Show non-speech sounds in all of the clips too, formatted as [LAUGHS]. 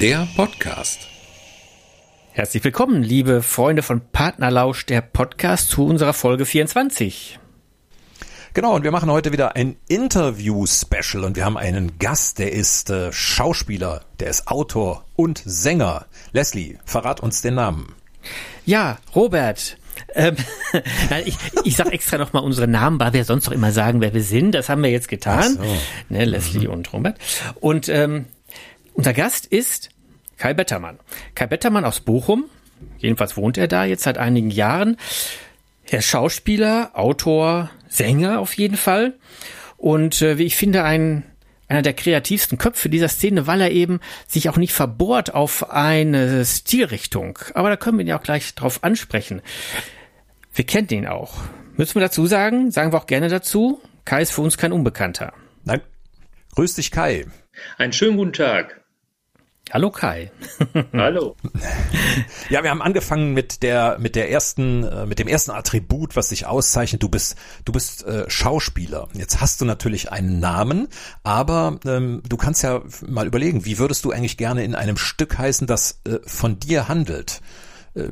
Der Podcast. Herzlich willkommen, liebe Freunde von Partnerlausch, der Podcast zu unserer Folge 24. Genau, und wir machen heute wieder ein Interview-Special und wir haben einen Gast, der ist äh, Schauspieler, der ist Autor und Sänger. Leslie, verrat uns den Namen. Ja, Robert. Ähm, [LAUGHS] ich, ich sag extra nochmal unsere Namen, weil wir sonst doch immer sagen, wer wir sind. Das haben wir jetzt getan. So. Ne, Leslie mhm. und Robert. Und ähm, unser Gast ist Kai Bettermann. Kai Bettermann aus Bochum. Jedenfalls wohnt er da jetzt seit einigen Jahren. Er ist Schauspieler, Autor, Sänger auf jeden Fall. Und äh, wie ich finde, ein, einer der kreativsten Köpfe dieser Szene, weil er eben sich auch nicht verbohrt auf eine Stilrichtung. Aber da können wir ihn ja auch gleich drauf ansprechen. Wir kennen ihn auch. Müssen wir dazu sagen? Sagen wir auch gerne dazu. Kai ist für uns kein Unbekannter. Nein. Grüß dich, Kai. Einen schönen guten Tag. Hallo Kai. Hallo. [LAUGHS] Ja, wir haben angefangen mit der mit der ersten äh, mit dem ersten Attribut, was sich auszeichnet. Du bist du bist äh, Schauspieler. Jetzt hast du natürlich einen Namen, aber ähm, du kannst ja mal überlegen, wie würdest du eigentlich gerne in einem Stück heißen, das äh, von dir handelt? Äh,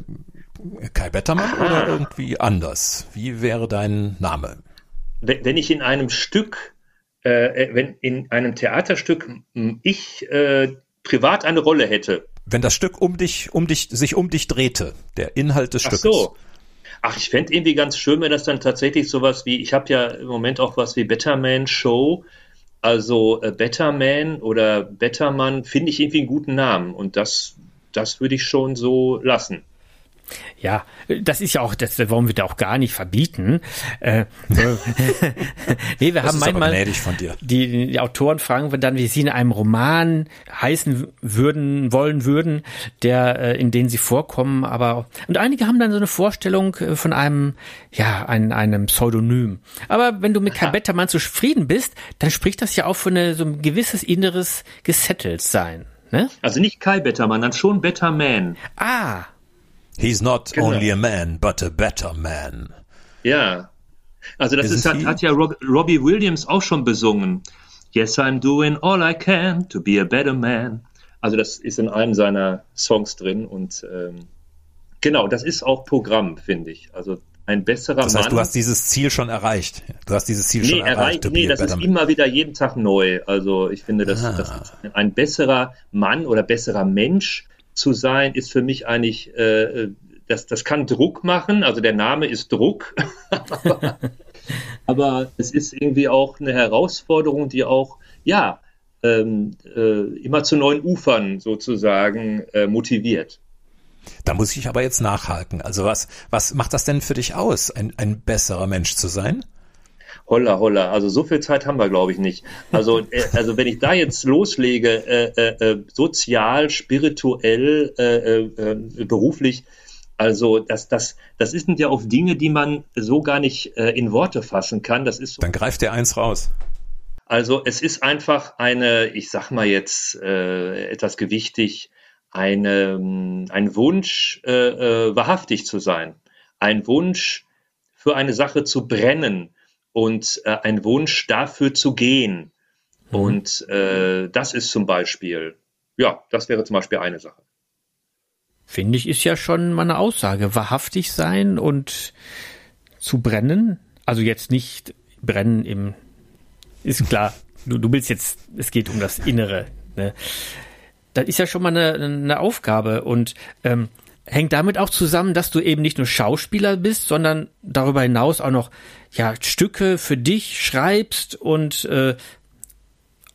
Kai Bettermann Aha. oder irgendwie anders? Wie wäre dein Name? Wenn ich in einem Stück, äh, wenn in einem Theaterstück ich äh, privat eine Rolle hätte. Wenn das Stück um dich, um dich, sich um dich drehte, der Inhalt des Stückes. Ach so. Ach, ich fände irgendwie ganz schön, wenn das dann tatsächlich sowas wie, ich habe ja im Moment auch was wie Betterman Show. Also äh, Betterman oder Bettermann finde ich irgendwie einen guten Namen und das, das würde ich schon so lassen. Ja, das ist ja auch, das wollen wir da auch gar nicht verbieten. Äh, [LAUGHS] nee, wir das haben manchmal Die, die Autoren fragen wir dann, wie sie in einem Roman heißen würden, wollen würden, der, äh, in den sie vorkommen, aber und einige haben dann so eine Vorstellung äh, von einem, ja, ein, einem Pseudonym. Aber wenn du mit Kai Bettermann zufrieden bist, dann spricht das ja auch für eine, so ein gewisses inneres Gesetteltsein. Ne? Also nicht Kai Bettermann, dann schon Betterman. Ah, He's not genau. only a man, but a better man. Ja. Also das ist, hat, hat ja Rob, Robbie Williams auch schon besungen. Yes, I'm doing all I can to be a better man. Also das ist in einem seiner Songs drin und ähm, genau, das ist auch Programm, finde ich. Also ein besserer das heißt, Mann. Du hast dieses Ziel schon erreicht. Du hast dieses Ziel nee, schon erreicht. erreicht nee, das ist man. immer wieder jeden Tag neu. Also ich finde, dass, ah. das ein besserer Mann oder besserer Mensch zu sein, ist für mich eigentlich, äh, das, das kann Druck machen, also der Name ist Druck, aber, [LAUGHS] aber, es ist irgendwie auch eine Herausforderung, die auch, ja, ähm, äh, immer zu neuen Ufern sozusagen äh, motiviert. Da muss ich aber jetzt nachhaken. Also was, was macht das denn für dich aus, ein, ein besserer Mensch zu sein? Holla, holla. Also so viel Zeit haben wir, glaube ich, nicht. Also, [LAUGHS] äh, also wenn ich da jetzt loslege, äh, äh, äh sozial, spirituell, äh, äh, beruflich, also das, das, das sind ja auch Dinge, die man so gar nicht in Worte fassen kann. Das ist so, Dann greift der eins raus. Also es ist einfach eine, ich sag mal jetzt etwas gewichtig, eine, ein Wunsch, wahrhaftig zu sein. Ein Wunsch, für eine Sache zu brennen und äh, ein Wunsch dafür zu gehen. Mhm. Und äh, das ist zum Beispiel, ja, das wäre zum Beispiel eine Sache. Finde ich, ist ja schon mal eine Aussage. Wahrhaftig sein und zu brennen. Also jetzt nicht brennen im, ist klar, du, du willst jetzt, es geht um das Innere. Ne? Das ist ja schon mal eine, eine Aufgabe und ähm, hängt damit auch zusammen, dass du eben nicht nur Schauspieler bist, sondern darüber hinaus auch noch ja Stücke für dich schreibst und äh,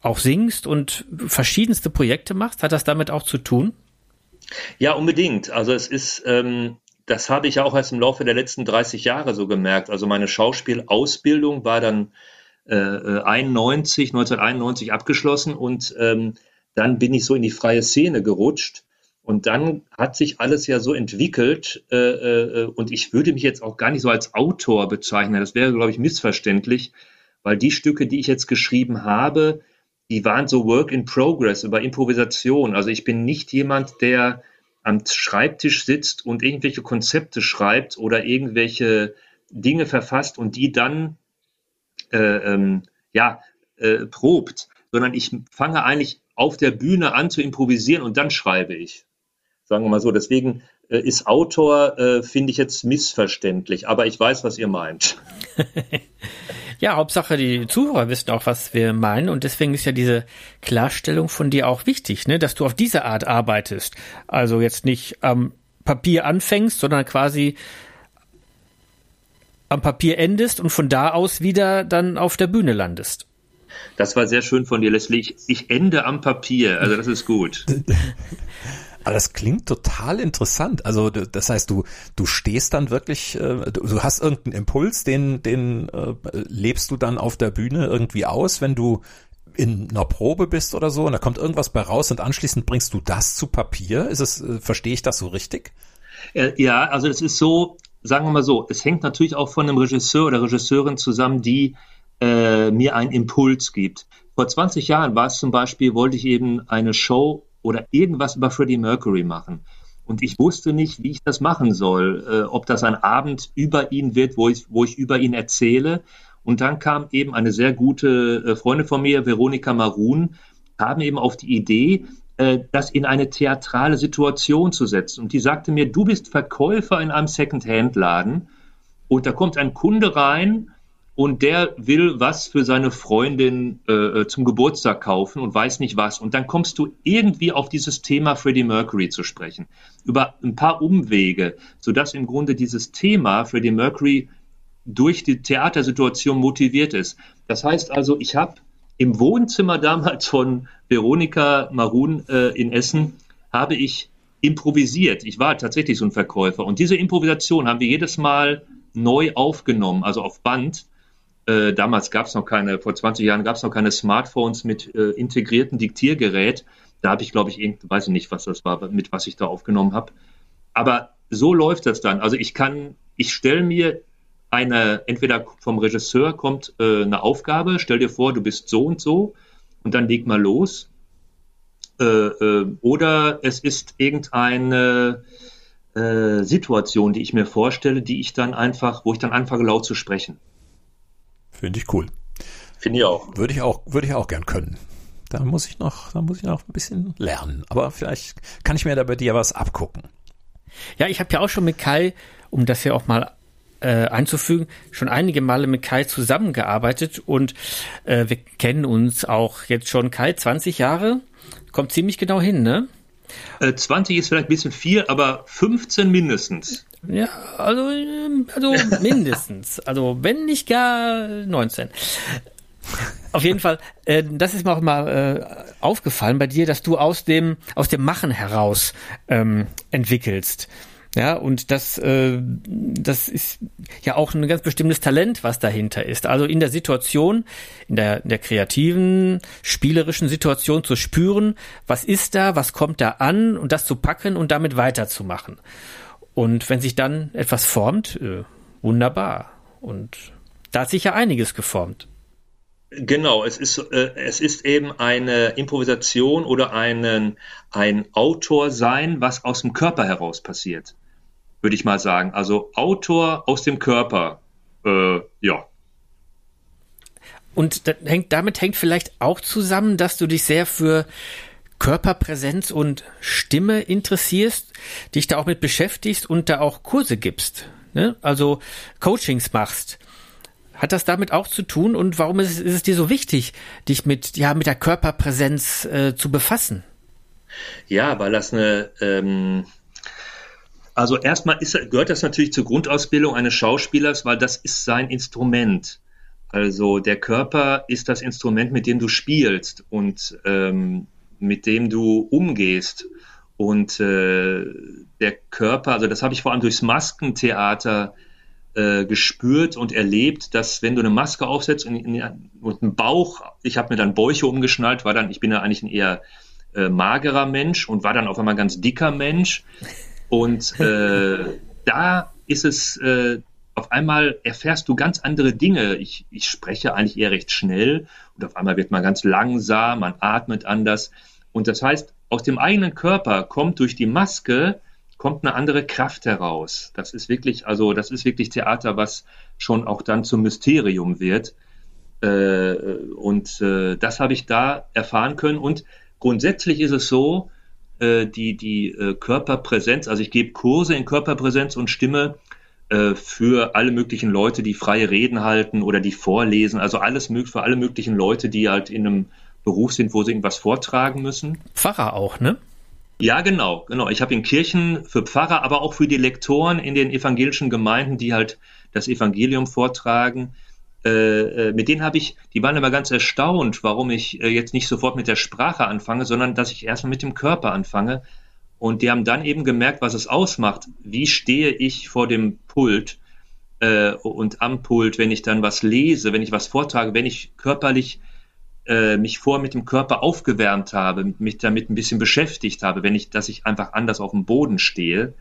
auch singst und verschiedenste Projekte machst. Hat das damit auch zu tun? Ja, unbedingt. Also es ist, ähm, das habe ich ja auch erst im Laufe der letzten 30 Jahre so gemerkt. Also meine Schauspielausbildung war dann äh, 91, 1991 abgeschlossen und ähm, dann bin ich so in die freie Szene gerutscht und dann hat sich alles ja so entwickelt äh, äh, und ich würde mich jetzt auch gar nicht so als Autor bezeichnen. Das wäre, glaube ich, missverständlich, weil die Stücke, die ich jetzt geschrieben habe, die waren so Work in Progress über Improvisation. Also ich bin nicht jemand, der am Schreibtisch sitzt und irgendwelche Konzepte schreibt oder irgendwelche Dinge verfasst und die dann äh, ähm, ja äh, probt, sondern ich fange eigentlich auf der Bühne an zu improvisieren und dann schreibe ich. Sagen wir mal so. Deswegen äh, ist Autor, äh, finde ich jetzt missverständlich, aber ich weiß, was ihr meint. [LAUGHS] ja, Hauptsache die Zuhörer wissen auch, was wir meinen und deswegen ist ja diese Klarstellung von dir auch wichtig, ne, dass du auf diese Art arbeitest. Also jetzt nicht am Papier anfängst, sondern quasi am Papier endest und von da aus wieder dann auf der Bühne landest. Das war sehr schön von dir, Leslie. Ich, ich ende am Papier, also das ist gut. [LAUGHS] Aber das klingt total interessant. Also das heißt, du du stehst dann wirklich, äh, du hast irgendeinen Impuls, den den äh, lebst du dann auf der Bühne irgendwie aus, wenn du in einer Probe bist oder so und da kommt irgendwas bei raus und anschließend bringst du das zu Papier. Ist es äh, verstehe ich das so richtig? Ja, also es ist so, sagen wir mal so, es hängt natürlich auch von einem Regisseur oder Regisseurin zusammen, die äh, mir einen Impuls gibt. Vor 20 Jahren war es zum Beispiel, wollte ich eben eine Show oder irgendwas über Freddie Mercury machen. Und ich wusste nicht, wie ich das machen soll, äh, ob das ein Abend über ihn wird, wo ich, wo ich über ihn erzähle. Und dann kam eben eine sehr gute äh, Freundin von mir, Veronika Marun, kam eben auf die Idee, äh, das in eine theatrale Situation zu setzen. Und die sagte mir, du bist Verkäufer in einem Second-Hand-Laden und da kommt ein Kunde rein und der will was für seine Freundin äh, äh, zum Geburtstag kaufen und weiß nicht was. Und dann kommst du irgendwie auf dieses Thema Freddie Mercury zu sprechen. Über ein paar Umwege, sodass im Grunde dieses Thema Freddie Mercury durch die Theatersituation motiviert ist. Das heißt also, ich habe im Wohnzimmer damals von Veronika Marun äh, in Essen, habe ich improvisiert. Ich war tatsächlich so ein Verkäufer. Und diese Improvisation haben wir jedes Mal neu aufgenommen, also auf Band. Äh, damals gab es noch keine, vor 20 Jahren gab es noch keine Smartphones mit äh, integrierten Diktiergerät. Da habe ich, glaube ich, irgend, weiß ich nicht, was das war, mit was ich da aufgenommen habe. Aber so läuft das dann. Also ich kann, ich stelle mir eine, entweder vom Regisseur kommt äh, eine Aufgabe, stell dir vor, du bist so und so und dann leg mal los. Äh, äh, oder es ist irgendeine äh, Situation, die ich mir vorstelle, die ich dann einfach, wo ich dann anfange laut zu sprechen. Finde ich cool. Finde ich auch. Würde ich auch, würde ich auch gern können. Da muss ich noch, da muss ich noch ein bisschen lernen. Aber vielleicht kann ich mir da bei dir was abgucken. Ja, ich habe ja auch schon mit Kai, um das ja auch mal äh, einzufügen, schon einige Male mit Kai zusammengearbeitet und äh, wir kennen uns auch jetzt schon Kai 20 Jahre. Kommt ziemlich genau hin, ne? 20 äh, ist vielleicht ein bisschen viel, aber 15 mindestens. Ja, also, ähm, also [LAUGHS] mindestens. Also wenn nicht gar 19. Auf jeden Fall, äh, das ist mir auch mal äh, aufgefallen bei dir, dass du aus dem aus dem Machen heraus ähm, entwickelst. Ja, und das, äh, das ist ja auch ein ganz bestimmtes Talent, was dahinter ist. Also in der Situation, in der, in der kreativen, spielerischen Situation zu spüren, was ist da, was kommt da an und das zu packen und damit weiterzumachen. Und wenn sich dann etwas formt, äh, wunderbar. Und da hat sich ja einiges geformt. Genau, es ist, äh, es ist eben eine Improvisation oder einen, ein Autor sein, was aus dem Körper heraus passiert, würde ich mal sagen. Also Autor aus dem Körper, äh, ja. Und hängt, damit hängt vielleicht auch zusammen, dass du dich sehr für Körperpräsenz und Stimme interessierst, dich da auch mit beschäftigst und da auch Kurse gibst, ne? also Coachings machst. Hat das damit auch zu tun und warum ist es, ist es dir so wichtig, dich mit, ja, mit der Körperpräsenz äh, zu befassen? Ja, weil das eine, ähm, also erstmal ist, gehört das natürlich zur Grundausbildung eines Schauspielers, weil das ist sein Instrument. Also der Körper ist das Instrument, mit dem du spielst und ähm, mit dem du umgehst. Und äh, der Körper, also das habe ich vor allem durchs Maskentheater äh, gespürt und erlebt, dass wenn du eine Maske aufsetzt und, und einen Bauch, ich habe mir dann Bäuche umgeschnallt, war dann, ich bin ja eigentlich ein eher äh, magerer Mensch und war dann auf einmal ein ganz dicker Mensch. Und äh, [LAUGHS] da ist es äh, auf einmal erfährst du ganz andere Dinge. Ich, ich spreche eigentlich eher recht schnell und auf einmal wird man ganz langsam, man atmet anders. Und das heißt, aus dem eigenen Körper kommt durch die Maske kommt eine andere Kraft heraus. Das ist wirklich, also das ist wirklich Theater, was schon auch dann zum Mysterium wird. Äh, und äh, das habe ich da erfahren können. Und grundsätzlich ist es so, äh, die, die äh, Körperpräsenz, also ich gebe Kurse in Körperpräsenz und Stimme äh, für alle möglichen Leute, die freie Reden halten oder die vorlesen, also alles für alle möglichen Leute, die halt in einem Beruf sind, wo sie irgendwas vortragen müssen. Pfarrer auch, ne? Ja, genau, genau. Ich habe in Kirchen für Pfarrer, aber auch für die Lektoren in den evangelischen Gemeinden, die halt das Evangelium vortragen. Äh, äh, mit denen habe ich, die waren immer ganz erstaunt, warum ich äh, jetzt nicht sofort mit der Sprache anfange, sondern dass ich erstmal mit dem Körper anfange. Und die haben dann eben gemerkt, was es ausmacht. Wie stehe ich vor dem Pult äh, und am Pult, wenn ich dann was lese, wenn ich was vortrage, wenn ich körperlich äh, mich vor mit dem Körper aufgewärmt habe, mich damit ein bisschen beschäftigt habe, wenn ich, dass ich einfach anders auf dem Boden stehe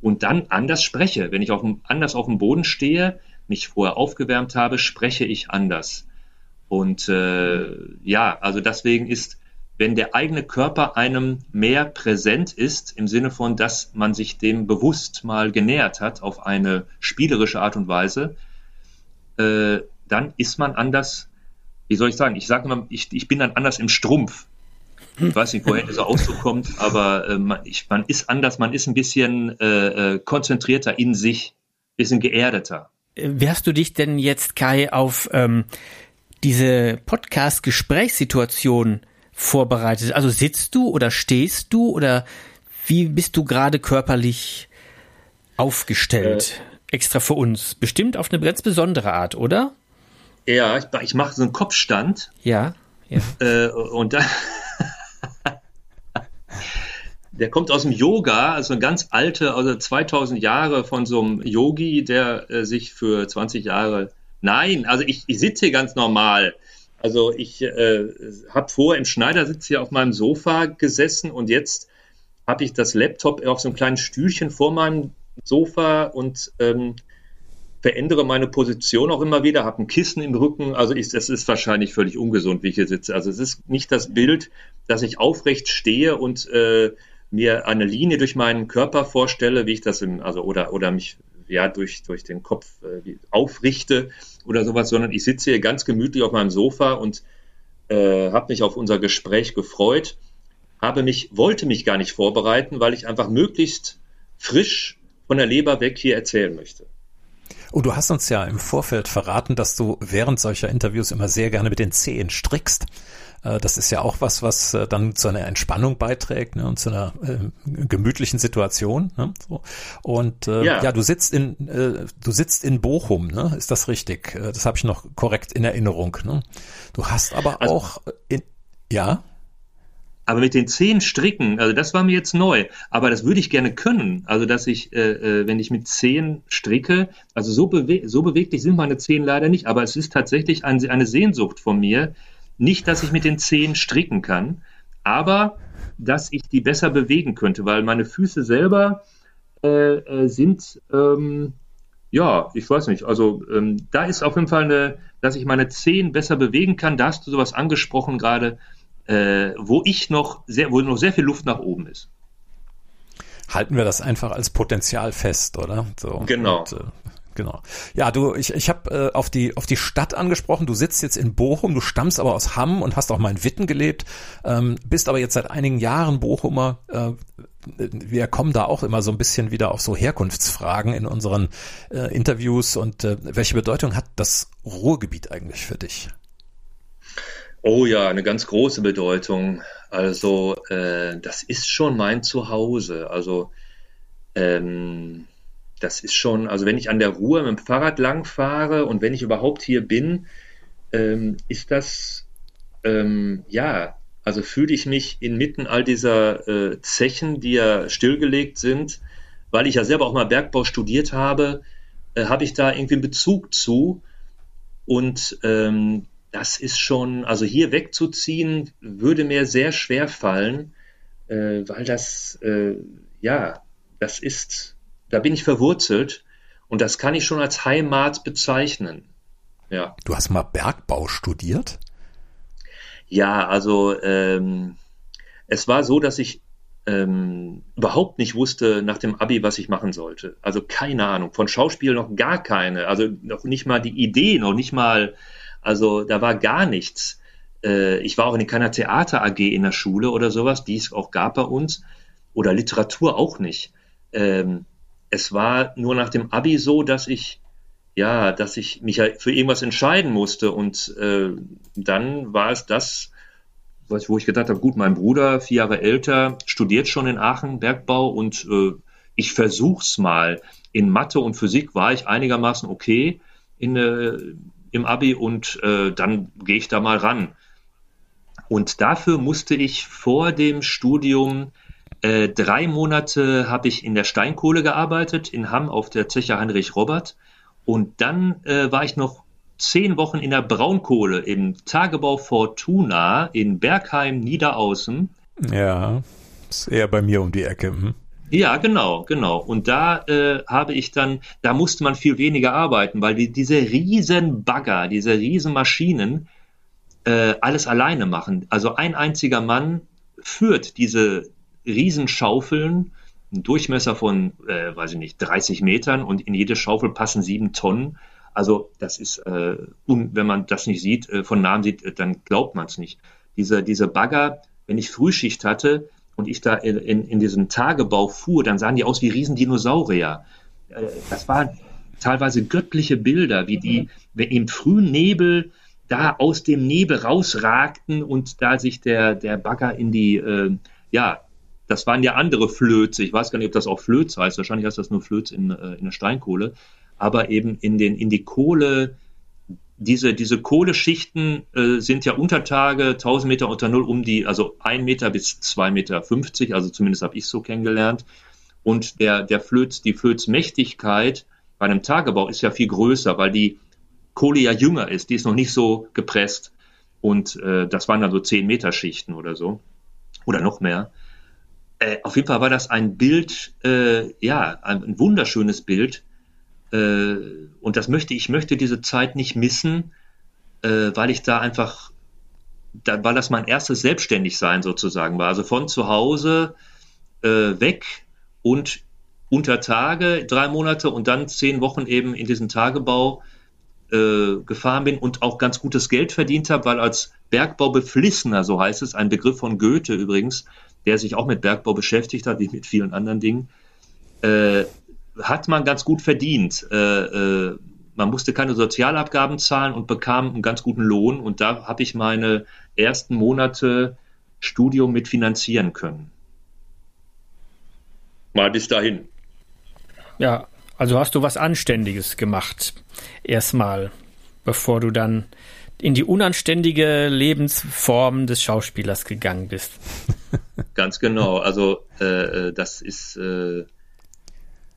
und dann anders spreche. Wenn ich auf dem, anders auf dem Boden stehe, mich vorher aufgewärmt habe, spreche ich anders. Und äh, ja, also deswegen ist, wenn der eigene Körper einem mehr präsent ist, im Sinne von, dass man sich dem bewusst mal genähert hat auf eine spielerische Art und Weise, äh, dann ist man anders, wie soll ich sagen, ich sage immer, ich, ich bin dann anders im Strumpf. Ich weiß nicht, woher dieser Ausdruck kommt, aber äh, man, ich, man ist anders, man ist ein bisschen äh, äh konzentrierter in sich, bisschen geerdeter wie hast du dich denn jetzt, Kai, auf ähm, diese Podcast-Gesprächssituation vorbereitet? Also sitzt du oder stehst du oder wie bist du gerade körperlich aufgestellt? Äh, Extra für uns. Bestimmt auf eine ganz besondere Art, oder? Ja, ich, ich mache so einen Kopfstand. Ja. ja. Äh, und dann [LAUGHS] der kommt aus dem Yoga, also eine ganz alte, also 2000 Jahre von so einem Yogi, der äh, sich für 20 Jahre, nein, also ich, ich sitze hier ganz normal. Also ich äh, habe vor im Schneidersitz hier auf meinem Sofa gesessen und jetzt habe ich das Laptop auf so einem kleinen Stühlchen vor meinem Sofa und ähm, verändere meine Position auch immer wieder, habe ein Kissen im Rücken. Also ich, das ist wahrscheinlich völlig ungesund, wie ich hier sitze. Also es ist nicht das Bild, dass ich aufrecht stehe und äh, mir eine Linie durch meinen Körper vorstelle, wie ich das im, also oder, oder mich ja durch, durch den Kopf äh, aufrichte oder sowas, sondern ich sitze hier ganz gemütlich auf meinem Sofa und äh, habe mich auf unser Gespräch gefreut, habe mich, wollte mich gar nicht vorbereiten, weil ich einfach möglichst frisch von der Leber weg hier erzählen möchte. Und du hast uns ja im Vorfeld verraten, dass du während solcher Interviews immer sehr gerne mit den Zehen strickst. Äh, das ist ja auch was, was äh, dann zu einer Entspannung beiträgt ne, und zu einer äh, gemütlichen Situation. Ne, so. Und äh, ja. ja. du sitzt in äh, du sitzt in Bochum, ne? Ist das richtig? Äh, das habe ich noch korrekt in Erinnerung. Ne? Du hast aber also, auch in ja. Aber mit den zehn Stricken, also das war mir jetzt neu, aber das würde ich gerne können. Also dass ich, äh, wenn ich mit zehn stricke, also so, bewe so beweglich sind meine Zehen leider nicht, aber es ist tatsächlich ein, eine Sehnsucht von mir, nicht, dass ich mit den Zehen stricken kann, aber dass ich die besser bewegen könnte, weil meine Füße selber äh, äh, sind, ähm, ja, ich weiß nicht, also ähm, da ist auf jeden Fall eine, dass ich meine Zehen besser bewegen kann. Da hast du sowas angesprochen gerade, äh, wo ich noch sehr, wo noch sehr viel Luft nach oben ist halten wir das einfach als Potenzial fest, oder? So, genau. Und, äh, Genau. Ja, du, ich, ich habe äh, auf die auf die Stadt angesprochen. Du sitzt jetzt in Bochum, du stammst aber aus Hamm und hast auch mal in Witten gelebt, ähm, bist aber jetzt seit einigen Jahren Bochumer. Äh, wir kommen da auch immer so ein bisschen wieder auf so Herkunftsfragen in unseren äh, Interviews und äh, welche Bedeutung hat das Ruhrgebiet eigentlich für dich? Oh ja, eine ganz große Bedeutung. Also äh, das ist schon mein Zuhause. Also ähm, das ist schon, also wenn ich an der Ruhr mit dem Fahrrad lang fahre und wenn ich überhaupt hier bin, ähm, ist das, ähm, ja, also fühle ich mich inmitten all dieser äh, Zechen, die ja stillgelegt sind, weil ich ja selber auch mal Bergbau studiert habe, äh, habe ich da irgendwie einen Bezug zu. Und ähm, das ist schon, also hier wegzuziehen, würde mir sehr schwer fallen, äh, weil das, äh, ja, das ist da bin ich verwurzelt und das kann ich schon als Heimat bezeichnen. Ja. Du hast mal Bergbau studiert? Ja, also ähm, es war so, dass ich ähm, überhaupt nicht wusste nach dem Abi, was ich machen sollte. Also keine Ahnung. Von Schauspiel noch gar keine. Also noch nicht mal die Idee, noch nicht mal, also da war gar nichts. äh, ich war auch in keiner Theater AG in der Schule oder sowas, die es auch gab bei uns, oder Literatur auch nicht. Ähm, es war nur nach dem Abi so, dass ich ja, dass ich mich ja für irgendwas entscheiden musste und äh, dann war es das, wo ich gedacht habe, gut, mein Bruder, vier Jahre älter, studiert schon in Aachen Bergbau und äh, ich versuch's mal. In Mathe und Physik war ich einigermaßen okay in, äh, im Abi und äh, dann gehe ich da mal ran. Und dafür musste ich vor dem Studium äh, drei Monate habe ich in der Steinkohle gearbeitet, in Hamm auf der Zeche Heinrich Robert. Und dann äh, war ich noch zehn Wochen in der Braunkohle im Tagebau Fortuna in Bergheim Niederaußen. Ja, ist eher bei mir um die Ecke. Hm? Ja, genau, genau. Und da äh, habe ich dann, da musste man viel weniger arbeiten, weil die, diese riesen Bagger, diese riesen Maschinen äh, alles alleine machen. Also ein einziger Mann führt diese Riesenschaufeln, einen Durchmesser von, äh, weiß ich nicht, 30 Metern und in jede Schaufel passen sieben Tonnen. Also das ist, äh, un, wenn man das nicht sieht, äh, von nahem sieht, äh, dann glaubt man es nicht. Diese, diese Bagger, wenn ich Frühschicht hatte, und ich da in, in, diesen Tagebau fuhr, dann sahen die aus wie Riesendinosaurier. Äh, das waren teilweise göttliche Bilder, wie die im frühen Nebel da aus dem Nebel rausragten und da sich der, der Bagger in die, äh, ja, das waren ja andere Flöze. Ich weiß gar nicht, ob das auch Flöz heißt. Wahrscheinlich heißt das nur Flöz in, äh, in der Steinkohle. Aber eben in, den, in die Kohle diese, diese Kohleschichten äh, sind ja Untertage 1000 Meter unter Null um die, also ein Meter bis zwei Meter, 50, also zumindest habe ich so kennengelernt. Und der, der Flöz, die Flözmächtigkeit bei einem Tagebau ist ja viel größer, weil die Kohle ja jünger ist, die ist noch nicht so gepresst. Und äh, das waren dann so 10 Meter Schichten oder so. Oder noch mehr. Äh, auf jeden Fall war das ein Bild, äh, ja, ein, ein wunderschönes Bild, äh, und das möchte ich möchte diese Zeit nicht missen, äh, weil ich da einfach, da, weil das mein erstes Selbstständigsein sozusagen war. Also von zu Hause äh, weg und unter Tage drei Monate und dann zehn Wochen eben in diesen Tagebau äh, gefahren bin und auch ganz gutes Geld verdient habe, weil als Bergbaubeflissener, so heißt es, ein Begriff von Goethe übrigens, der sich auch mit Bergbau beschäftigt hat, wie mit vielen anderen Dingen, äh, hat man ganz gut verdient. Äh, äh, man musste keine Sozialabgaben zahlen und bekam einen ganz guten Lohn. Und da habe ich meine ersten Monate Studium mit finanzieren können. Mal bis dahin. Ja, also hast du was Anständiges gemacht. Erstmal, bevor du dann in die unanständige Lebensform des Schauspielers gegangen bist. [LAUGHS] Ganz genau. Also äh, äh das ist äh,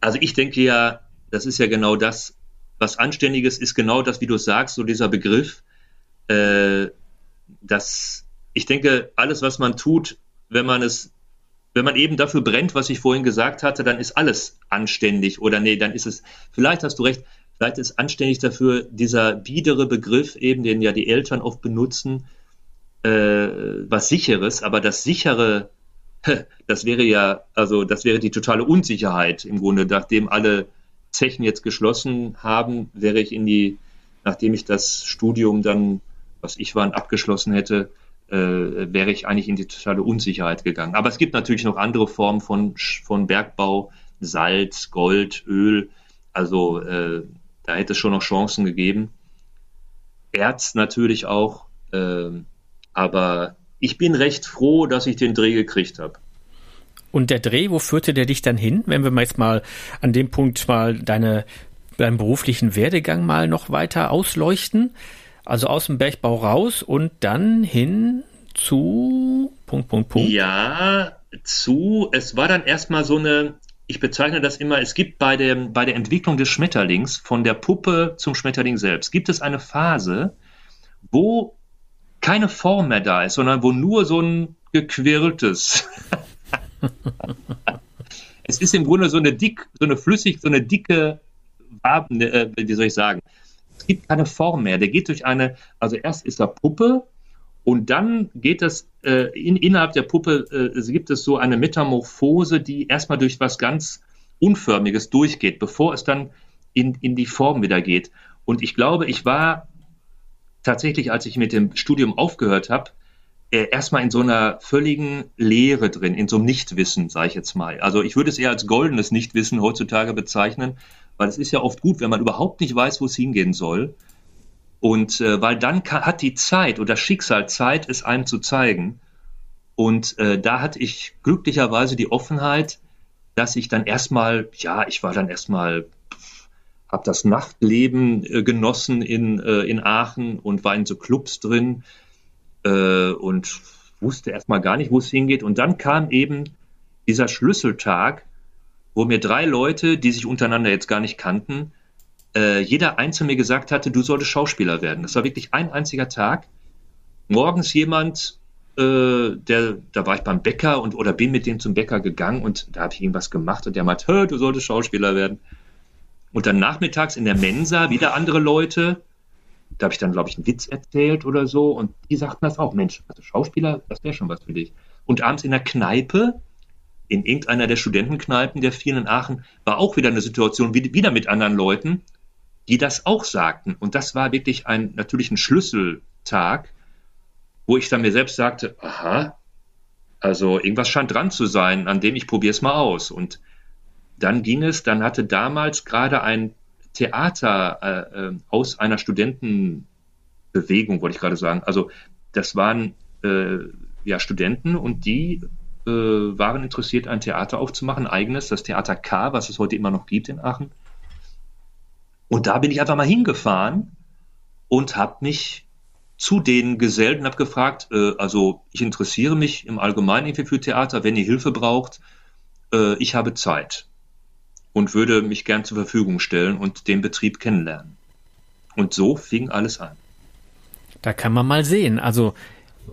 also ich denke ja, das ist ja genau das, was Anständiges ist genau das, wie du sagst, so dieser Begriff, äh, dass ich denke, alles, was man tut, wenn man es, wenn man eben dafür brennt, was ich vorhin gesagt hatte, dann ist alles anständig oder nee, dann ist es, vielleicht hast du recht, vielleicht ist anständig dafür dieser biedere Begriff eben, den ja die Eltern oft benutzen, äh, was sicheres, aber das sichere [LAUGHS] das wäre ja, also das wäre die totale Unsicherheit im Grunde. Nachdem alle Zechen jetzt geschlossen haben, wäre ich in die, nachdem ich das Studium dann, was ich war, abgeschlossen hätte, äh, wäre ich eigentlich in die totale Unsicherheit gegangen. Aber es gibt natürlich noch andere Formen von, von Bergbau, Salz, Gold, Öl. Also äh, da hätte es schon noch Chancen gegeben. Erz natürlich auch. Äh, aber ich bin recht froh, dass ich den Dreh gekriegt habe. Und der Dreh, wo führte der dich dann hin, wenn wir jetzt mal an dem Punkt mal deine, deinen beruflichen Werdegang mal noch weiter ausleuchten? Also aus dem Bergbau raus und dann hin zu Punkt, Punkt, Punkt. Ja, zu, es war dann erstmal so eine, ich bezeichne das immer, es gibt bei der, bei der Entwicklung des Schmetterlings, von der Puppe zum Schmetterling selbst, gibt es eine Phase, wo keine Form mehr da ist, sondern wo nur so ein gequirltes. [LAUGHS] es ist im Grunde so eine dick, so eine flüssig, so eine dicke, äh, wie soll ich sagen? Es gibt keine Form mehr. Der geht durch eine, also erst ist da Puppe und dann geht es äh, in, innerhalb der Puppe äh, gibt es so eine Metamorphose, die erstmal durch was ganz Unförmiges durchgeht, bevor es dann in, in die Form wieder geht. Und ich glaube, ich war tatsächlich, als ich mit dem Studium aufgehört habe, äh, erstmal in so einer völligen Leere drin, in so einem Nichtwissen, sage ich jetzt mal. Also ich würde es eher als goldenes Nichtwissen heutzutage bezeichnen, weil es ist ja oft gut, wenn man überhaupt nicht weiß, wo es hingehen soll. Und äh, weil dann kann, hat die Zeit oder Schicksal Zeit, es einem zu zeigen. Und äh, da hatte ich glücklicherweise die Offenheit, dass ich dann erstmal, ja, ich war dann erstmal, habe das Nachtleben äh, genossen in, äh, in Aachen und war in so Clubs drin äh, und wusste erstmal gar nicht, wo es hingeht. Und dann kam eben dieser Schlüsseltag, wo mir drei Leute, die sich untereinander jetzt gar nicht kannten, äh, jeder einzelne mir gesagt hatte, du solltest Schauspieler werden. Das war wirklich ein einziger Tag. Morgens jemand, äh, der, da war ich beim Bäcker und oder bin mit dem zum Bäcker gegangen und da habe ich irgendwas gemacht und der meint, du solltest Schauspieler werden. Und dann nachmittags in der Mensa wieder andere Leute. Da habe ich dann, glaube ich, einen Witz erzählt oder so. Und die sagten das auch, Mensch, also Schauspieler, das wäre schon was für dich. Und abends in der Kneipe, in irgendeiner der Studentenkneipen der vielen in Aachen, war auch wieder eine Situation, wieder mit anderen Leuten, die das auch sagten. Und das war wirklich ein, natürlich ein Schlüsseltag, wo ich dann mir selbst sagte, aha, also irgendwas scheint dran zu sein, an dem ich probiere es mal aus. Und dann ging es, dann hatte damals gerade ein Theater äh, äh, aus einer Studentenbewegung, wollte ich gerade sagen. Also das waren äh, ja Studenten und die äh, waren interessiert, ein Theater aufzumachen, eigenes, das Theater K, was es heute immer noch gibt in Aachen. Und da bin ich einfach mal hingefahren und habe mich zu denen gesellt und habe gefragt, äh, also ich interessiere mich im Allgemeinen irgendwie für Theater, wenn ihr Hilfe braucht, äh, ich habe Zeit und würde mich gern zur Verfügung stellen und den Betrieb kennenlernen. Und so fing alles an. Da kann man mal sehen. Also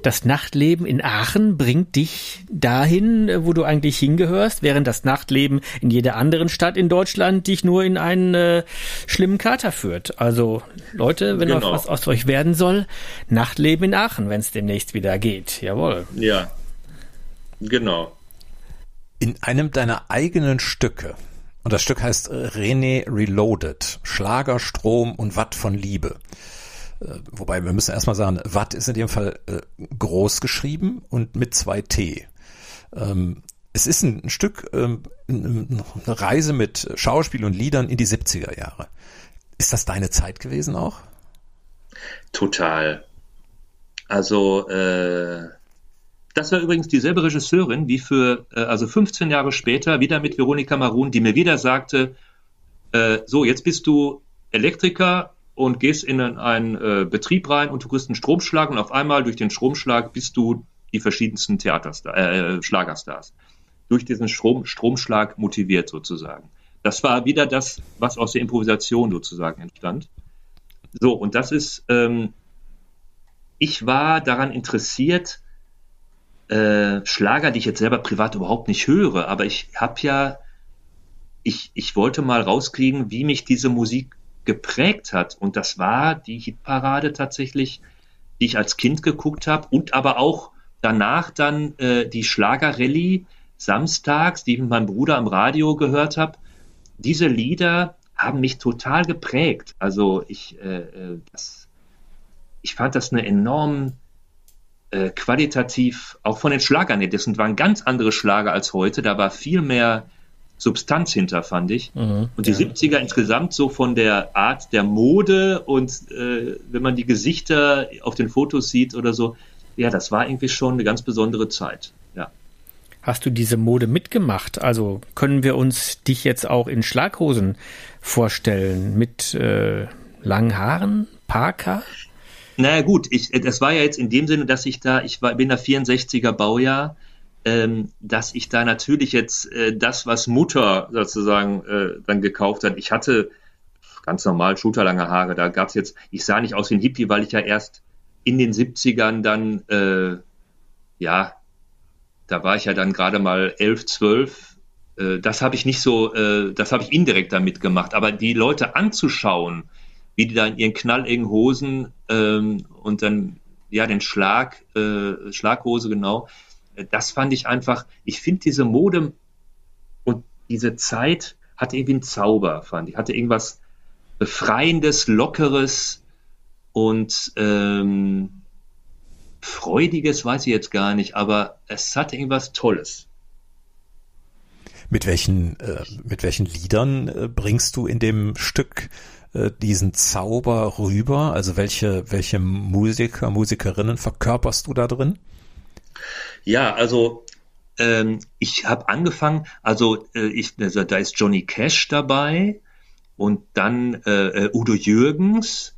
das Nachtleben in Aachen bringt dich dahin, wo du eigentlich hingehörst, während das Nachtleben in jeder anderen Stadt in Deutschland dich nur in einen äh, schlimmen Kater führt. Also Leute, wenn genau. was aus euch werden soll, Nachtleben in Aachen, wenn es demnächst wieder geht. Jawohl. Ja, genau. In einem deiner eigenen Stücke und das Stück heißt äh, René Reloaded, Schlager, Strom und Watt von Liebe. Äh, wobei wir müssen erstmal sagen, Watt ist in dem Fall äh, groß geschrieben und mit zwei T. Ähm, es ist ein, Stück, ähm, eine Reise mit Schauspiel und Liedern in die 70er Jahre. Ist das deine Zeit gewesen auch? Total. Also äh, das war übrigens dieselbe Regisseurin wie für, äh, also 15 Jahre später, wieder mit Veronika Marun, die mir wieder sagte, äh, so, jetzt bist du Elektriker und gehst in einen äh, Betrieb rein und du kriegst einen Stromschlag und auf einmal durch den Stromschlag bist du die verschiedensten Theaterstars, äh, Schlagerstars. Durch diesen Strom, Stromschlag motiviert sozusagen. Das war wieder das, was aus der Improvisation sozusagen entstand. So, und das ist, ähm, ich war daran interessiert, äh, Schlager, die ich jetzt selber privat überhaupt nicht höre, aber ich habe ja, ich, ich wollte mal rauskriegen, wie mich diese Musik geprägt hat. Und das war die Hitparade tatsächlich, die ich als Kind geguckt habe und aber auch danach dann äh, die Schlagerrallye samstags, die ich mit meinem Bruder am Radio gehört habe. Diese Lieder haben mich total geprägt. Also ich, äh, äh das, ich fand das eine enorm äh, qualitativ, auch von den Schlagern, das waren ganz andere Schlager als heute, da war viel mehr Substanz hinter, fand ich. Mhm, und die ja. 70er insgesamt so von der Art der Mode und äh, wenn man die Gesichter auf den Fotos sieht oder so, ja, das war irgendwie schon eine ganz besondere Zeit. Ja. Hast du diese Mode mitgemacht? Also können wir uns dich jetzt auch in Schlaghosen vorstellen mit äh, langen Haaren, Parker? Naja gut, ich, das war ja jetzt in dem Sinne, dass ich da, ich war, bin da 64er Baujahr, ähm, dass ich da natürlich jetzt äh, das, was Mutter sozusagen äh, dann gekauft hat, ich hatte ganz normal schulterlange Haare, da gab es jetzt, ich sah nicht aus wie ein Hippie, weil ich ja erst in den 70ern dann, äh, ja, da war ich ja dann gerade mal 11, 12, äh, das habe ich nicht so, äh, das habe ich indirekt damit gemacht, aber die Leute anzuschauen, wie die da in ihren knalligen Hosen ähm, und dann ja den Schlag, äh, Schlaghose genau. Äh, das fand ich einfach, ich finde diese Mode und diese Zeit hatte irgendwie einen Zauber, fand ich. Hatte irgendwas Befreiendes, Lockeres und ähm, Freudiges weiß ich jetzt gar nicht, aber es hatte irgendwas Tolles. Mit welchen, äh, mit welchen Liedern äh, bringst du in dem Stück äh, diesen Zauber rüber? Also welche, welche Musiker, Musikerinnen verkörperst du da drin? Ja, also ähm, ich habe angefangen, also äh, ich, also, da ist Johnny Cash dabei und dann äh, äh, Udo Jürgens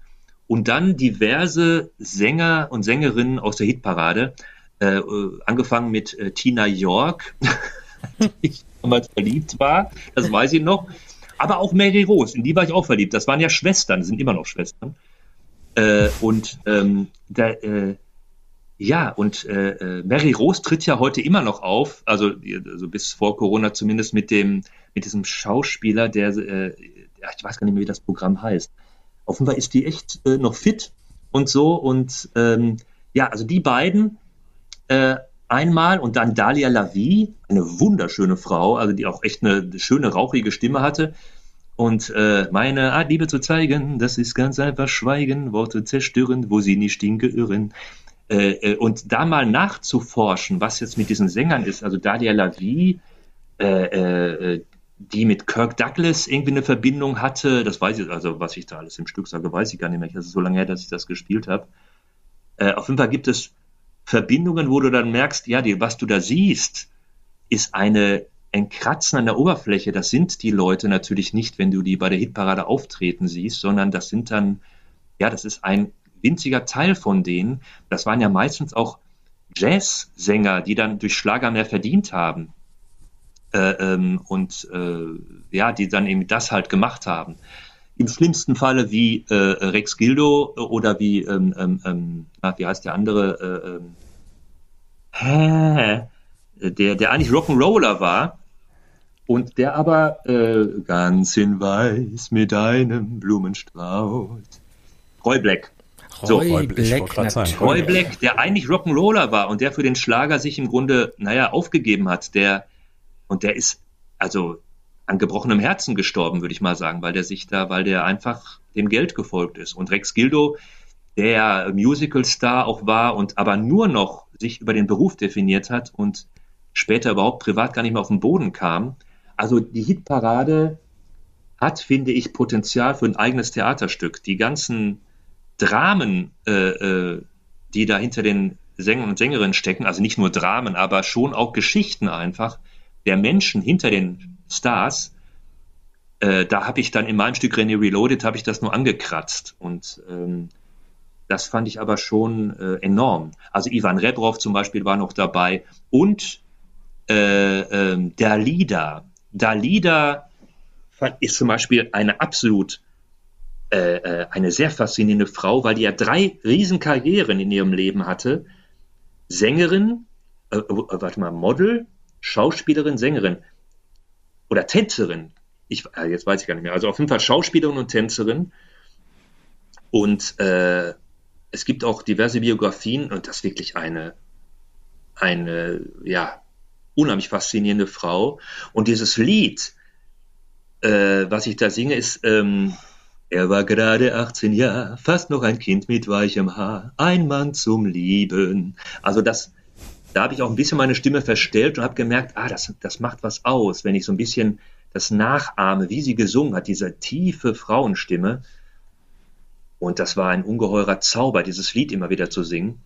und dann diverse Sänger und Sängerinnen aus der Hitparade, äh, äh angefangen mit Tina York, [LAUGHS] die ich damals verliebt war, das weiß ich noch. Aber auch Mary Rose, in die war ich auch verliebt. Das waren ja Schwestern, sind immer noch Schwestern. Äh, und ähm, da, äh, ja, und äh, äh, Mary Rose tritt ja heute immer noch auf, also, also bis vor Corona zumindest mit dem mit diesem Schauspieler, der äh, ich weiß gar nicht mehr, wie das Programm heißt. Offenbar ist die echt äh, noch fit und so und ähm, ja, also die beiden einmal und dann Dalia Lavi, eine wunderschöne Frau, also die auch echt eine schöne rauchige Stimme hatte. Und äh, meine Art, Liebe zu zeigen, das ist ganz einfach Schweigen, Worte zerstören, wo sie nicht irren. Äh, äh, und da mal nachzuforschen, was jetzt mit diesen Sängern ist, also Dalia Lavi, äh, äh, die mit Kirk Douglas irgendwie eine Verbindung hatte, das weiß ich, also was ich da alles im Stück sage, weiß ich gar nicht mehr. Das ist so lange her, dass ich das gespielt habe. Äh, auf jeden Fall gibt es Verbindungen, wo du dann merkst, ja, die, was du da siehst, ist eine ein Kratzen an der Oberfläche. Das sind die Leute natürlich nicht, wenn du die bei der Hitparade auftreten siehst, sondern das sind dann, ja, das ist ein winziger Teil von denen, das waren ja meistens auch Jazzsänger, die dann durch Schlager mehr verdient haben. Äh, ähm, und äh, ja, die dann eben das halt gemacht haben. Im schlimmsten Falle wie äh, Rex Gildo oder wie, ähm, ähm, ähm wie heißt der andere, äh, ähm, der, der eigentlich Rock'n'Roller war und der aber äh, ganz in weiß mit einem Blumenstrauß. Roy Black. So, Roy Black, Roy Black, der eigentlich Rock'n'Roller war und der für den Schlager sich im Grunde, naja, aufgegeben hat, der, und der ist, also, an gebrochenem Herzen gestorben, würde ich mal sagen, weil der sich da, weil der einfach dem Geld gefolgt ist. Und Rex Gildo, der Musical-Star auch war und aber nur noch sich über den Beruf definiert hat und später überhaupt privat gar nicht mehr auf den Boden kam. Also die Hitparade hat, finde ich, Potenzial für ein eigenes Theaterstück. Die ganzen Dramen, äh, äh, die da hinter den Sängern und Sängerinnen stecken, also nicht nur Dramen, aber schon auch Geschichten einfach der Menschen hinter den Stars, äh, da habe ich dann in meinem Stück René Reloaded, habe ich das nur angekratzt und ähm, das fand ich aber schon äh, enorm. Also Ivan Rebrov zum Beispiel war noch dabei und äh, äh, Dalida. Dalida ist zum Beispiel eine absolut äh, äh, eine sehr faszinierende Frau, weil die ja drei Riesenkarrieren in ihrem Leben hatte. Sängerin, äh, äh, warte mal, Model, Schauspielerin, Sängerin oder Tänzerin. Ich, äh, jetzt weiß ich gar nicht mehr. Also auf jeden Fall Schauspielerin und Tänzerin. Und äh, es gibt auch diverse Biografien und das ist wirklich eine, eine, ja, unheimlich faszinierende Frau. Und dieses Lied, äh, was ich da singe, ist ähm, er war gerade 18 Jahre, fast noch ein Kind mit weichem Haar, ein Mann zum Lieben. Also das, da habe ich auch ein bisschen meine Stimme verstellt und habe gemerkt, ah, das, das macht was aus, wenn ich so ein bisschen das nachahme, wie sie gesungen hat, diese tiefe Frauenstimme. Und das war ein ungeheurer Zauber, dieses Lied immer wieder zu singen.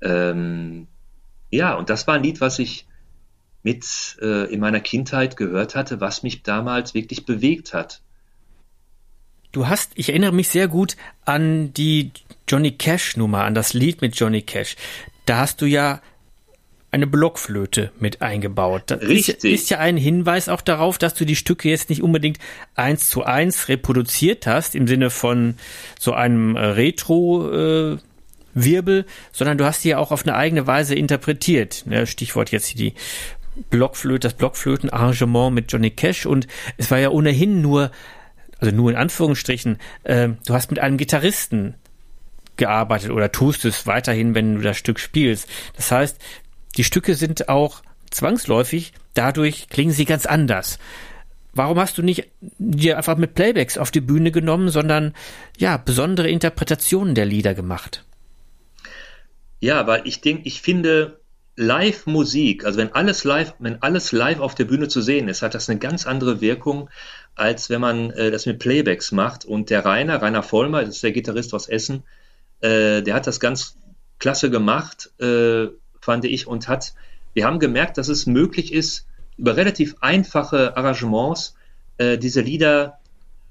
Ähm, ja, und das war ein Lied, was ich mit äh, in meiner Kindheit gehört hatte, was mich damals wirklich bewegt hat. Du hast, ich erinnere mich sehr gut an die Johnny Cash Nummer, an das Lied mit Johnny Cash. Da hast du ja eine Blockflöte mit eingebaut. Das Richtig. Ist, ist, ja ein Hinweis auch darauf, dass du die Stücke jetzt nicht unbedingt eins zu eins reproduziert hast, im Sinne von so einem äh, Retro, äh, Wirbel, sondern du hast die ja auch auf eine eigene Weise interpretiert. Ne? Stichwort jetzt die Blockflöte, das Blockflötenarrangement mit Johnny Cash und es war ja ohnehin nur also nur in Anführungsstrichen, äh, du hast mit einem Gitarristen gearbeitet oder tust es weiterhin, wenn du das Stück spielst. Das heißt, die Stücke sind auch zwangsläufig, dadurch klingen sie ganz anders. warum hast du nicht dir einfach mit Playbacks auf die Bühne genommen, sondern ja, besondere Interpretationen der Lieder gemacht? Ja, weil ich denke, ich finde Live-Musik, also wenn alles live, wenn alles live auf der Bühne zu sehen ist, hat das eine ganz andere Wirkung, als wenn man äh, das mit Playbacks macht. Und der Rainer, Rainer Vollmer, das ist der Gitarrist aus Essen, äh, der hat das ganz klasse gemacht, äh, fand ich, und hat, wir haben gemerkt, dass es möglich ist, über relativ einfache Arrangements äh, diese Lieder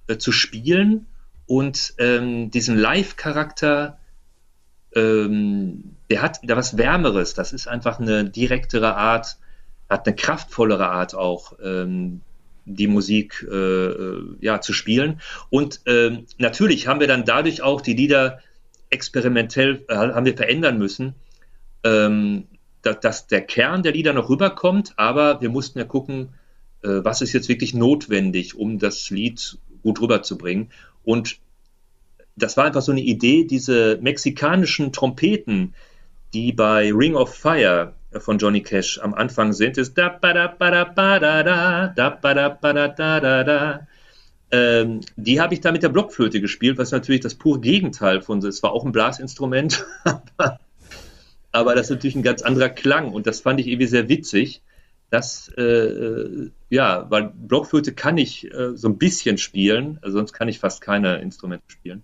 äh, zu spielen und ähm, diesen Live-Charakter, ähm, der hat da was Wärmeres. Das ist einfach eine direktere Art, hat eine kraftvollere Art auch, ähm, die Musik äh, äh ja zu spielen. Und ähm, natürlich haben wir dann dadurch auch die Lieder experimentell äh, haben wir verändern müssen. Ähm, dass, dass der Kern der Lieder noch rüberkommt, aber wir mussten ja gucken, äh, was ist jetzt wirklich notwendig, um das Lied gut rüberzubringen. Und das war einfach so eine Idee, diese mexikanischen Trompeten, die bei Ring of Fire von Johnny Cash am Anfang sind, ist da ba da ba da ba da da da ba da ba da da da da. Ähm, die habe ich da mit der Blockflöte gespielt, was natürlich das pure Gegenteil von, es war auch ein Blasinstrument, [LAUGHS] aber aber das ist natürlich ein ganz anderer Klang und das fand ich irgendwie sehr witzig. dass, äh, äh, ja, weil Blockflöte kann ich äh, so ein bisschen spielen, also sonst kann ich fast keine Instrumente spielen.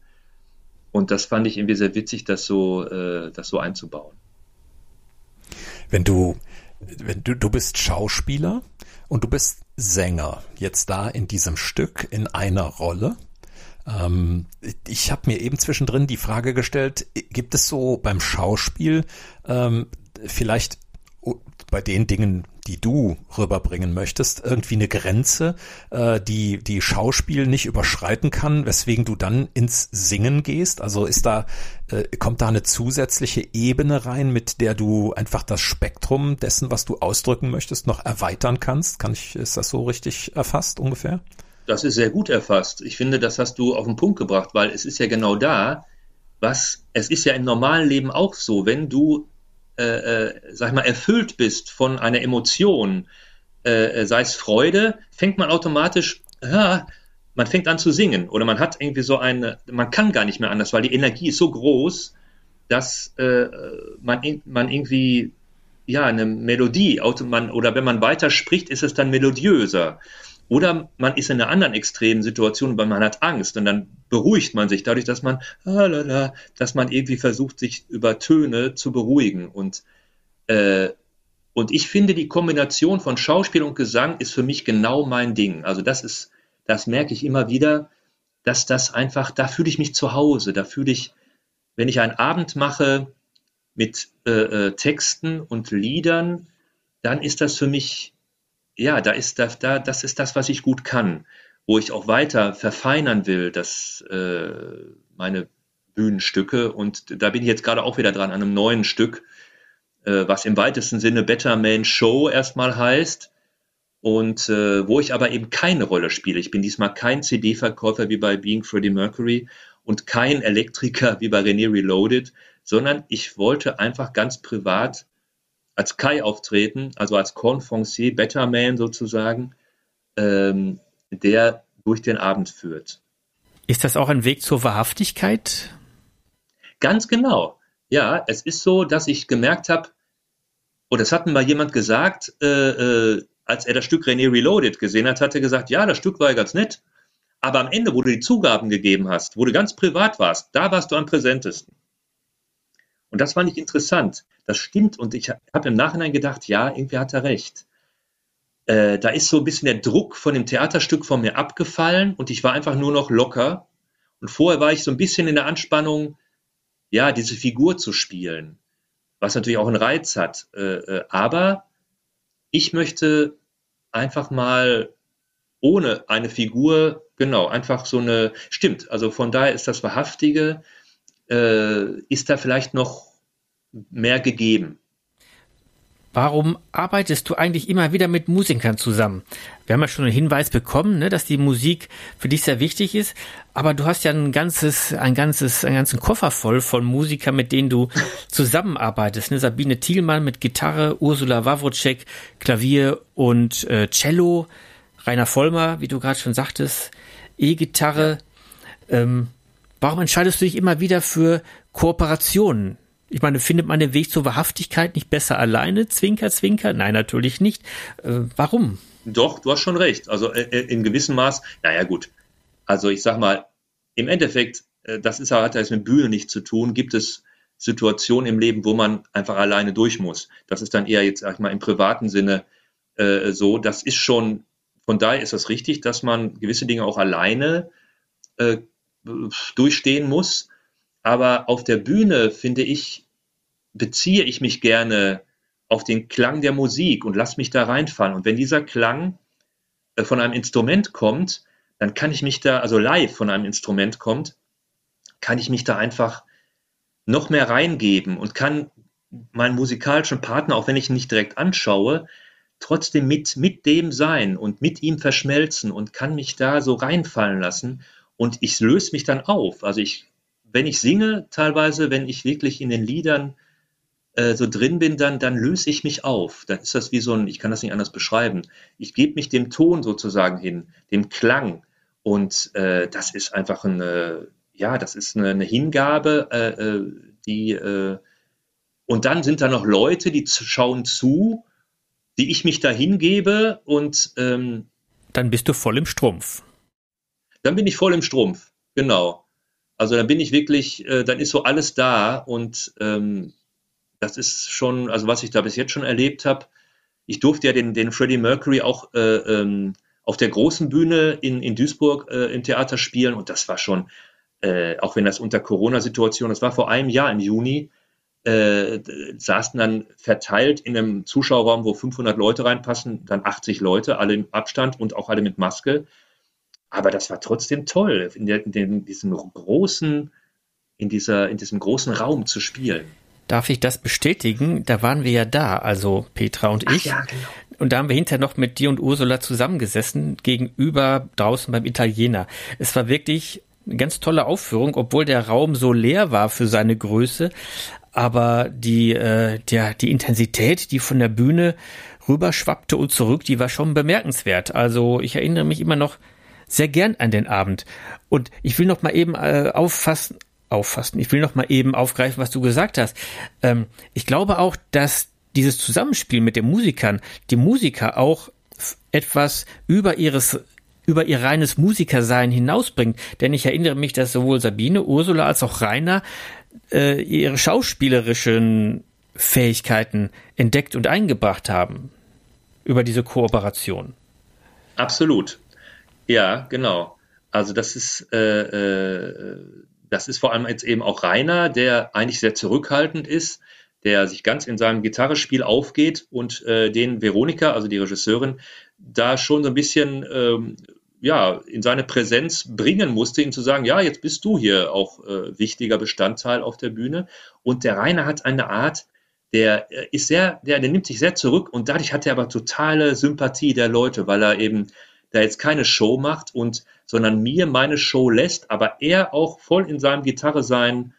Und das fand ich irgendwie sehr witzig, das so, äh, das so einzubauen. Wenn du, wenn du, du bist Schauspieler und du bist Sänger, jetzt da in diesem Stück in einer Rolle, ähm, ich habe mir eben zwischendrin die Frage gestellt, gibt es so beim Schauspiel ähm, vielleicht bei den Dingen, die du rüberbringen möchtest, irgendwie eine Grenze, äh, die die Schauspiel nicht überschreiten kann, weswegen du dann ins Singen gehst? Also ist da äh, kommt da eine zusätzliche Ebene rein, mit der du einfach das Spektrum dessen, was du ausdrücken möchtest, noch erweitern kannst? Kann ich ist das so richtig erfasst ungefähr? Das ist sehr gut erfasst. Ich finde, das hast du auf den Punkt gebracht, weil es ist ja genau da, was, es ist ja im normalen Leben auch so, wenn du, äh, äh, sag ich mal, erfüllt bist von einer Emotion, äh, sei es Freude, fängt man automatisch, ja, man fängt an zu singen oder man hat irgendwie so eine, man kann gar nicht mehr anders, weil die Energie ist so groß, dass äh, man, man irgendwie, ja, eine Melodie, oder wenn man weiter spricht, ist es dann melodiöser. Oder man ist in einer anderen extremen Situation, weil man hat Angst und dann beruhigt man sich dadurch, dass man, ah, dass man irgendwie versucht, sich über Töne zu beruhigen. Und, äh, und ich finde, die Kombination von Schauspiel und Gesang ist für mich genau mein Ding. Also das ist, das merke ich immer wieder, dass das einfach, da fühle ich mich zu Hause. Da fühle ich, wenn ich einen Abend mache mit äh, äh, Texten und Liedern, dann ist das für mich ja, da ist da, da, das ist das, was ich gut kann, wo ich auch weiter verfeinern will, dass äh, meine Bühnenstücke und da bin ich jetzt gerade auch wieder dran an einem neuen Stück, äh, was im weitesten Sinne Better Man Show erstmal heißt und äh, wo ich aber eben keine Rolle spiele. Ich bin diesmal kein CD-Verkäufer wie bei Being Freddie Mercury und kein Elektriker wie bei René Reloaded, sondern ich wollte einfach ganz privat als Kai auftreten, also als Confoncier, Better Man sozusagen, ähm, der durch den Abend führt. Ist das auch ein Weg zur Wahrhaftigkeit? Ganz genau. Ja, es ist so, dass ich gemerkt habe, oder es hat mir mal jemand gesagt, äh, äh, als er das Stück René Reloaded gesehen hat, hat er gesagt, ja, das Stück war ja ganz nett, aber am Ende, wo du die Zugaben gegeben hast, wo du ganz privat warst, da warst du am präsentesten. Und das fand ich interessant. Das stimmt. Und ich habe im Nachhinein gedacht, ja, irgendwie hat er recht. Äh, da ist so ein bisschen der Druck von dem Theaterstück von mir abgefallen und ich war einfach nur noch locker. Und vorher war ich so ein bisschen in der Anspannung, ja, diese Figur zu spielen, was natürlich auch einen Reiz hat. Äh, äh, aber ich möchte einfach mal ohne eine Figur, genau, einfach so eine, stimmt, also von daher ist das Wahrhaftige, äh, ist da vielleicht noch mehr gegeben. Warum arbeitest du eigentlich immer wieder mit Musikern zusammen? Wir haben ja schon einen Hinweis bekommen, ne, dass die Musik für dich sehr wichtig ist, aber du hast ja ein ganzes, ein ganzes, einen ganzen Koffer voll von Musikern, mit denen du [LAUGHS] zusammenarbeitest. Ne? Sabine Thielmann mit Gitarre, Ursula Wawrocek, Klavier und äh, Cello, Rainer Vollmer, wie du gerade schon sagtest, E-Gitarre. Ähm, warum entscheidest du dich immer wieder für Kooperationen? Ich meine, findet man den Weg zur Wahrhaftigkeit nicht besser alleine? Zwinker, Zwinker? Nein, natürlich nicht. Äh, warum? Doch, du hast schon recht. Also äh, äh in gewissem Maß, naja gut. Also ich sag mal, im Endeffekt, äh, das ist, hat ja mit Bühne nichts zu tun, gibt es Situationen im Leben, wo man einfach alleine durch muss. Das ist dann eher jetzt, sag ich mal, im privaten Sinne äh, so. Das ist schon, von daher ist das richtig, dass man gewisse Dinge auch alleine äh, durchstehen muss. Aber auf der Bühne, finde ich, beziehe ich mich gerne auf den Klang der Musik und lass mich da reinfallen. Und wenn dieser Klang äh, von einem Instrument kommt, dann kann ich mich da, also live von einem Instrument kommt, kann ich mich da einfach noch mehr reingeben und kann meinen musikalischen Partner, auch wenn ich ihn nicht direkt anschaue, trotzdem mit, mit dem sein und mit ihm verschmelzen und kann mich da so reinfallen lassen und ich löse mich dann auf. Also ich, wenn ich singe, teilweise, wenn ich wirklich in den Liedern äh, so drin bin, dann, dann löse ich mich auf. Dann ist das wie so ein, ich kann das nicht anders beschreiben. Ich gebe mich dem Ton sozusagen hin, dem Klang. Und äh, das ist einfach eine, ja, das ist eine, eine Hingabe, äh, äh, die, äh, und dann sind da noch Leute, die schauen zu, die ich mich da hingebe und ähm, dann bist du voll im Strumpf. Dann bin ich voll im Strumpf, genau. Also dann bin ich wirklich, äh, dann ist so alles da und ähm, das ist schon, also was ich da bis jetzt schon erlebt habe. Ich durfte ja den, den Freddie Mercury auch äh, ähm, auf der großen Bühne in, in Duisburg äh, im Theater spielen und das war schon, äh, auch wenn das unter Corona-Situation, das war vor einem Jahr im Juni, äh, saßen dann verteilt in einem Zuschauerraum, wo 500 Leute reinpassen, dann 80 Leute, alle im Abstand und auch alle mit Maske. Aber das war trotzdem toll, in, der, in dem, diesem großen, in dieser, in diesem großen Raum zu spielen. Darf ich das bestätigen? Da waren wir ja da, also Petra und ich. Ach ja, genau. Und da haben wir hinterher noch mit dir und Ursula zusammengesessen, gegenüber draußen beim Italiener. Es war wirklich eine ganz tolle Aufführung, obwohl der Raum so leer war für seine Größe. Aber die, äh, der, die Intensität, die von der Bühne rüberschwappte und zurück, die war schon bemerkenswert. Also ich erinnere mich immer noch sehr gern an den Abend. Und ich will noch mal eben äh, auffassen, auffassen. Ich will noch mal eben aufgreifen, was du gesagt hast. Ähm, ich glaube auch, dass dieses Zusammenspiel mit den Musikern, die Musiker auch etwas über ihres über ihr reines Musikersein hinausbringt. Denn ich erinnere mich, dass sowohl Sabine, Ursula als auch Rainer äh, ihre schauspielerischen Fähigkeiten entdeckt und eingebracht haben über diese Kooperation. Absolut. Ja, genau. Also das ist, äh, äh, das ist vor allem jetzt eben auch Rainer, der eigentlich sehr zurückhaltend ist, der sich ganz in seinem Gitarrespiel aufgeht und äh, den Veronika, also die Regisseurin, da schon so ein bisschen ähm, ja, in seine Präsenz bringen musste, ihm zu sagen, ja, jetzt bist du hier auch äh, wichtiger Bestandteil auf der Bühne. Und der Rainer hat eine Art, der äh, ist sehr, der, der nimmt sich sehr zurück und dadurch hat er aber totale Sympathie der Leute, weil er eben da jetzt keine Show macht und, sondern mir meine Show lässt, aber er auch voll in seinem Gitarre sein,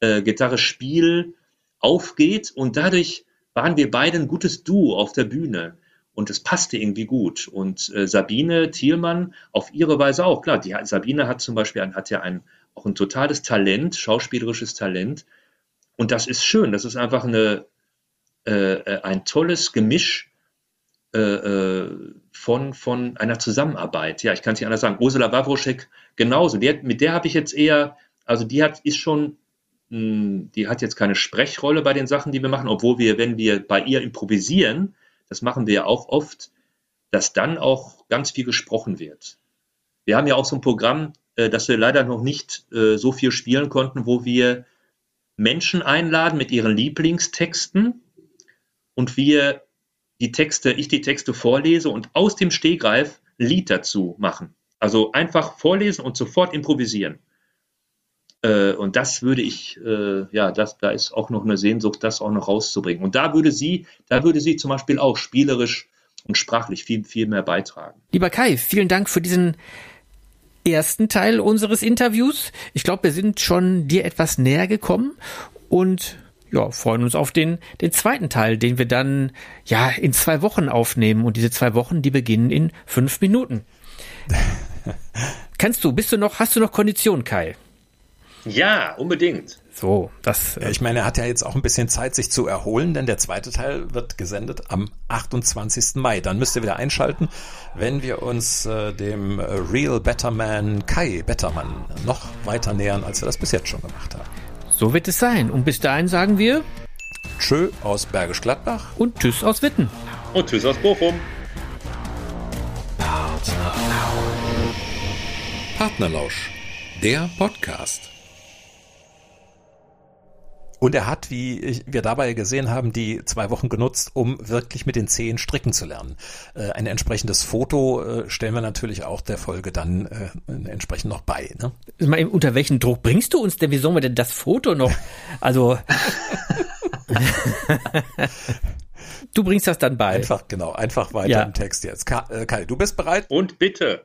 äh, Gitarrespiel aufgeht und dadurch waren wir beide ein gutes Duo auf der Bühne und es passte irgendwie gut. Und äh, Sabine Thielmann auf ihre Weise auch. Klar, die, Sabine hat zum Beispiel hat ja ein, auch ein totales Talent, schauspielerisches Talent. Und das ist schön. Das ist einfach eine, äh, äh ein tolles Gemisch äh, äh, von, von einer Zusammenarbeit. Ja, ich kann es nicht anders sagen. Ursula Wawroschek genauso. Die hat, mit der habe ich jetzt eher, also die hat, ist schon, hm, die hat jetzt keine Sprechrolle bei den Sachen, die wir machen, obwohl wir, wenn wir bei ihr improvisieren, das machen wir ja auch oft, dass dann auch ganz viel gesprochen wird. Wir haben ja auch so ein Programm, äh, das wir leider noch nicht so viel spielen konnten, wo wir Menschen einladen mit ihren Lieblingstexten und wir die Texte, ich die Texte vorlese und aus dem Stegreif ein Lied dazu machen. Also einfach vorlesen und sofort improvisieren. Äh, und das würde ich, äh, ja, das, da ist auch noch eine Sehnsucht, das auch noch rauszubringen. Und da würde sie, da würde sie zum Beispiel auch spielerisch und sprachlich viel, viel mehr beitragen. Lieber Kai, vielen Dank für diesen ersten Teil unseres Interviews. Ich glaube, wir sind schon dir etwas näher gekommen und ja, freuen uns auf den, den zweiten Teil, den wir dann ja in zwei Wochen aufnehmen. Und diese zwei Wochen, die beginnen in fünf Minuten. Kannst du, bist du noch, hast du noch Kondition, Kai? Ja, unbedingt. So, das. Ja, ich meine, er hat ja jetzt auch ein bisschen Zeit, sich zu erholen, denn der zweite Teil wird gesendet am 28. Mai. Dann müsst ihr wieder einschalten, wenn wir uns äh, dem Real Betterman Kai Bettermann noch weiter nähern, als wir das bis jetzt schon gemacht haben. So wird es sein. Und bis dahin sagen wir Tschö aus Bergisch Gladbach und Tschüss aus Witten. Und Tschüss aus Bochum. Partnerlausch, der Podcast. Und er hat, wie wir dabei gesehen haben, die zwei Wochen genutzt, um wirklich mit den Zehen stricken zu lernen. Äh, ein entsprechendes Foto äh, stellen wir natürlich auch der Folge dann äh, entsprechend noch bei. Ne? Unter welchen Druck bringst du uns denn? Wie sollen wir denn das Foto noch? Also [LAUGHS] du bringst das dann bei. Einfach, genau, einfach weiter ja. im Text jetzt. Kai, du bist bereit? Und bitte.